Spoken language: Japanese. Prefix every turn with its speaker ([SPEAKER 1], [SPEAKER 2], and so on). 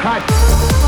[SPEAKER 1] cut.